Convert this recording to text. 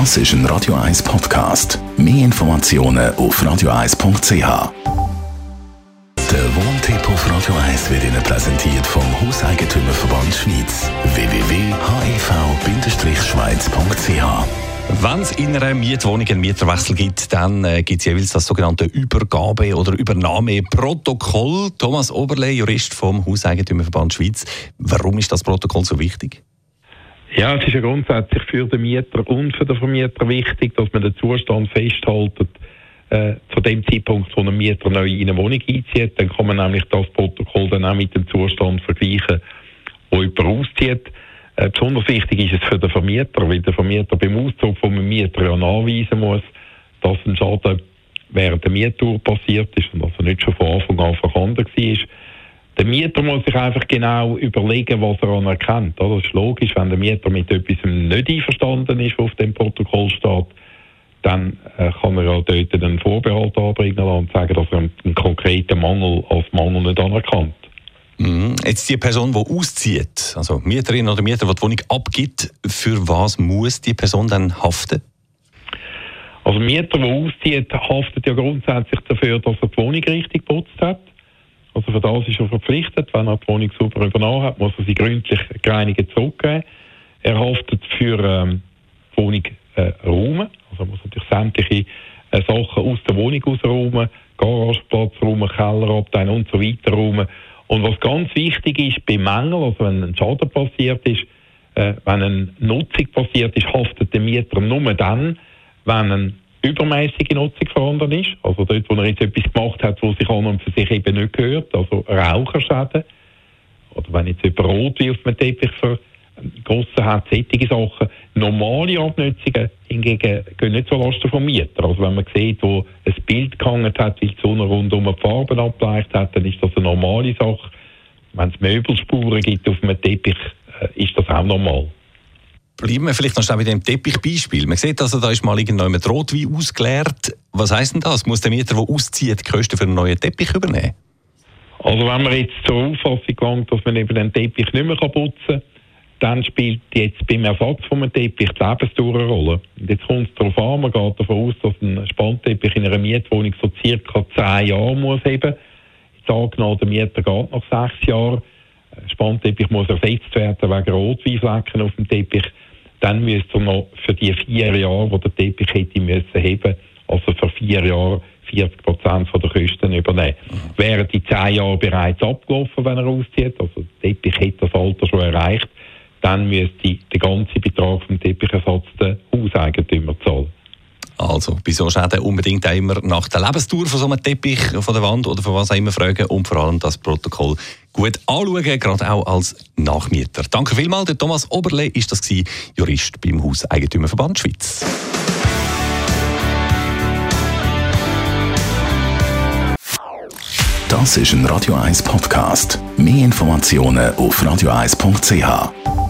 Das ist ein Radio 1 Podcast. Mehr Informationen auf radio1.ch. Der Wohntipp auf Radio 1 wird Ihnen präsentiert vom Hauseigentümerverband Schweiz. www.hev-schweiz.ch wenn es in einer Mietwohnung einen Mieterwechsel gibt, dann äh, gibt es jeweils das sogenannte Übergabe- oder Übernahmeprotokoll. Thomas Oberle, Jurist vom Hauseigentümerverband Schweiz. Warum ist das Protokoll so wichtig? Ja, es ist ja grundsätzlich für den Mieter und für den Vermieter wichtig, dass man den Zustand festhält, äh, zu dem Zeitpunkt, wo ein Mieter neu in eine Wohnung einzieht. Dann kann man nämlich das Protokoll dann auch mit dem Zustand vergleichen, wo jemand auszieht. Äh, besonders wichtig ist es für den Vermieter, weil der Vermieter beim Auszug von einem Mieter ja nachweisen muss, dass ein Schaden während der Miettour passiert ist und also nicht schon von Anfang an vorhanden war. Der Mieter muss sich einfach genau überlegen, was er anerkennt. Das ist logisch, wenn der Mieter mit etwas nicht einverstanden ist, was auf dem Protokoll steht, dann äh, kann er ja dort einen Vorbehalt anbringen und sagen, dass er einen konkreten Mangel als Mangel nicht anerkannt. Mhm. Jetzt die Person, die auszieht, also Mieterin oder Mieter, die die Wohnung abgibt, für was muss die Person dann haften? Also Mieter, der auszieht, haftet ja grundsätzlich dafür, dass er die Wohnung richtig geputzt hat. Also für das ist er verpflichtet. Wenn er die Wohnung super übernommen hat, muss er sie gründlich gereinigt zurückgeben. Er haftet für ähm, die Wohnung äh, räumen. Also muss natürlich sämtliche äh, Sachen aus der Wohnung ausräumen, Garageplatz räumen, Kellerabteil und so weiter räumen. Und was ganz wichtig ist bei Mängeln, also wenn ein Schaden passiert ist, äh, wenn eine Nutzung passiert ist, haftet der Mieter nur dann, wenn eine übermäßige Nutzung vorhanden ist. Also dort, wo er jetzt etwas gemacht hat, was sich an und für sich eben nicht gehört, also Raucherschäden. Oder wenn jetzt jemand rot wie auf einem Teppich vergossen hat, solche Sachen. Normale Abnutzungen hingegen gehen nicht so lasten vom Mieter. Also wenn man sieht, wo ein Bild gehangen hat, weil die Sonne rundum die Farben abgeleicht hat, dann ist das eine normale Sache. Wenn es Möbelspuren gibt auf einem Teppich, äh, ist das auch normal. Bleiben wir vielleicht noch schnell bei dem Teppichbeispiel. Man sieht also, da ist mal irgendjemand Rotwein ausgeleert. Was heisst denn das? Muss der Mieter, der auszieht, die Kosten für einen neuen Teppich übernehmen? Also wenn man jetzt zur Auffassung kommt, dass man eben den Teppich nicht mehr putzen kann, dann spielt jetzt beim Ersatz von einem Teppich die Lebensdauer eine Rolle. Und jetzt kommt es darauf an, man geht davon aus, dass ein Spannteppich in einer Mietwohnung so circa zehn Jahre muss haben. Jetzt angenommen, der Mieter geht nach sechs Jahren, ein Spannteppich muss ersetzt werden wegen Rotweinflecken auf dem Teppich, dann müsste er noch für die vier Jahre, die der Teppich hätte müssen haben, also für vier Jahre 40 Prozent der Kosten übernehmen. Mhm. Wären die zehn Jahre bereits abgelaufen, wenn er auszieht, also der Teppich hätte das Alter schon erreicht, dann müsste der ganze Betrag vom Teppichersatz der Hauseigentümer zahlen. Also bei so Schäden unbedingt immer nach der Lebenstour von so einem Teppich von der Wand oder von was auch immer fragen und vor allem das Protokoll gut anschauen, gerade auch als Nachmieter. Danke vielmals, der Thomas Oberle ist das gewesen, Jurist beim Hauseigentümerverband Schweiz. Das ist ein Radio 1 Podcast. Mehr Informationen auf radio1.ch.